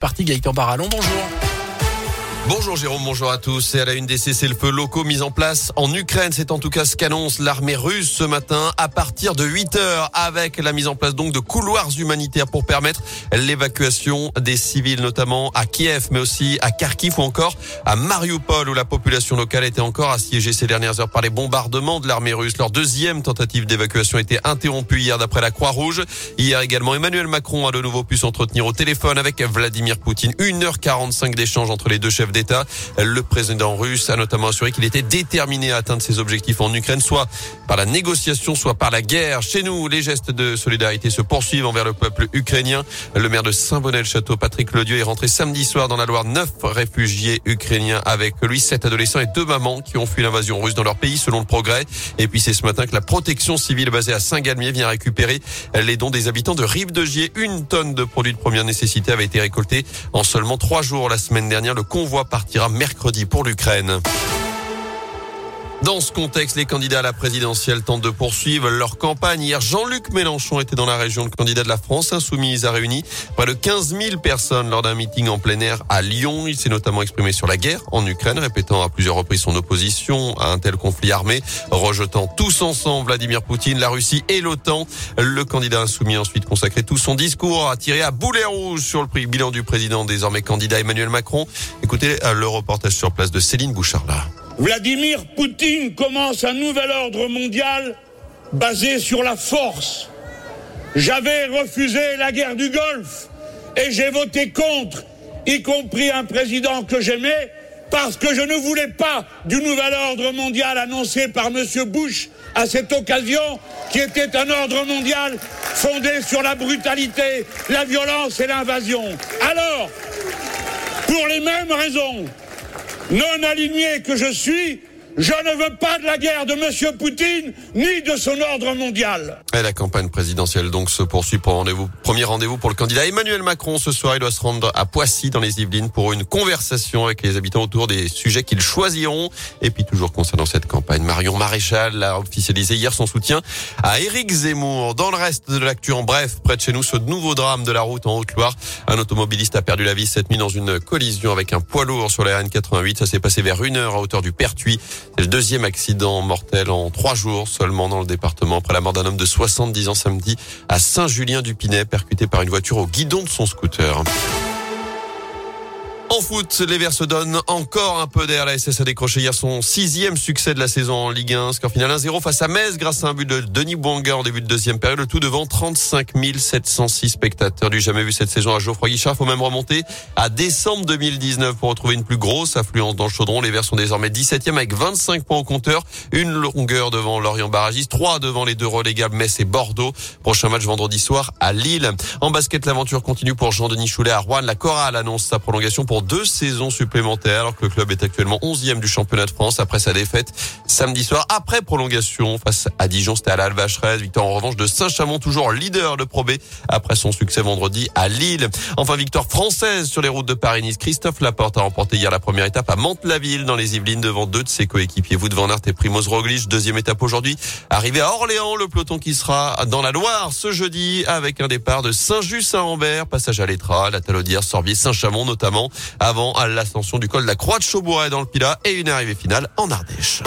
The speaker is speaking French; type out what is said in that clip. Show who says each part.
Speaker 1: Parti Gaëtan Barallon, bonjour.
Speaker 2: Bonjour Jérôme, bonjour à tous. Et à la une des cessez-le-feu locaux mis en place en Ukraine, c'est en tout cas ce qu'annonce l'armée russe ce matin à partir de 8 heures avec la mise en place donc de couloirs humanitaires pour permettre l'évacuation des civils notamment à Kiev mais aussi à Kharkiv ou encore à Mariupol où la population locale était encore assiégée ces dernières heures par les bombardements de l'armée russe. Leur deuxième tentative d'évacuation a été interrompue hier d'après la Croix-Rouge. Hier également, Emmanuel Macron a de nouveau pu s'entretenir au téléphone avec Vladimir Poutine. 1h45 d'échange entre les deux chefs d'État. Le président russe a notamment assuré qu'il était déterminé à atteindre ses objectifs en Ukraine, soit par la négociation, soit par la guerre. Chez nous, les gestes de solidarité se poursuivent envers le peuple ukrainien. Le maire de Saint-Bonnet-le-Château, Patrick Ledieu, est rentré samedi soir dans la Loire. Neuf réfugiés ukrainiens avec lui, sept adolescents et deux mamans qui ont fui l'invasion russe dans leur pays, selon le progrès. Et puis c'est ce matin que la protection civile basée à Saint-Galmier vient récupérer les dons des habitants de Rive-de-Gier. Une tonne de produits de première nécessité avait été récoltée en seulement trois jours la semaine dernière. Le convoi partira mercredi pour l'Ukraine. Dans ce contexte, les candidats à la présidentielle tentent de poursuivre leur campagne. Hier, Jean-Luc Mélenchon était dans la région. Le candidat de la France insoumise a réuni près de 15 000 personnes lors d'un meeting en plein air à Lyon. Il s'est notamment exprimé sur la guerre en Ukraine, répétant à plusieurs reprises son opposition à un tel conflit armé, rejetant tous ensemble Vladimir Poutine, la Russie et l'OTAN. Le candidat insoumis a ensuite consacré tout son discours à tirer à boulet rouge sur le bilan du président désormais candidat Emmanuel Macron. Écoutez le reportage sur place de Céline Bouchard-là.
Speaker 3: Vladimir Poutine commence un nouvel ordre mondial basé sur la force. J'avais refusé la guerre du Golfe et j'ai voté contre, y compris un président que j'aimais, parce que je ne voulais pas du nouvel ordre mondial annoncé par M. Bush à cette occasion, qui était un ordre mondial fondé sur la brutalité, la violence et l'invasion. Alors, pour les mêmes raisons, non aligné que je suis, je ne veux pas de la guerre de M. Poutine ni de son ordre mondial.
Speaker 2: Et la campagne présidentielle donc se poursuit pour rendez-vous. Premier rendez-vous pour le candidat Emmanuel Macron ce soir. Il doit se rendre à Poissy dans les Yvelines pour une conversation avec les habitants autour des sujets qu'ils choisiront. Et puis toujours concernant cette campagne, Marion Maréchal a officialisé hier son soutien à Éric Zemmour. Dans le reste de l'actu en bref, près de chez nous, ce nouveau drame de la route en Haute-Loire. Un automobiliste a perdu la vie cette nuit dans une collision avec un poids lourd sur la RN88. Ça s'est passé vers une heure à hauteur du Pertuis. C'est le deuxième accident mortel en trois jours seulement dans le département après la mort d'un homme de 70 ans samedi à Saint-Julien-du-Pinet percuté par une voiture au guidon de son scooter. En foot, les Verts se donnent encore un peu d'air. La SS a décroché hier son sixième succès de la saison en Ligue 1. Score final 1-0 face à Metz grâce à un but de Denis Bouanga en début de deuxième période. Le tout devant 35 706 spectateurs. Du jamais vu cette saison à Geoffroy Guichard. Faut même remonter à décembre 2019 pour retrouver une plus grosse affluence dans le chaudron. Les Verts sont désormais 17e avec 25 points au compteur. Une longueur devant Lorient Barragis. Trois devant les deux relégables Metz et Bordeaux. Prochain match vendredi soir à Lille. En basket, l'aventure continue pour Jean-Denis Choulet à Rouen. La chorale annonce sa prolongation pour deux saisons supplémentaires alors que le club est actuellement 11e du championnat de France après sa défaite samedi soir après prolongation face à Dijon. C'était à la Alvacheresse victoire en revanche de Saint-Chamond toujours leader de Pro B après son succès vendredi à Lille. Enfin victoire française sur les routes de Paris-Nice. Christophe Laporte a remporté hier la première étape à Mantes-la-Ville dans les Yvelines devant deux de ses coéquipiers Wout van Aert et Primoz Roglic. Deuxième étape aujourd'hui arrivé à Orléans le peloton qui sera dans la Loire ce jeudi avec un départ de Saint-Just-Saint-Ambert passage à l'Étra la Talaudière Sorbier Saint-Chamond notamment avant à l'ascension du col de la Croix de Chaubois dans le Pilat et une arrivée finale en Ardèche.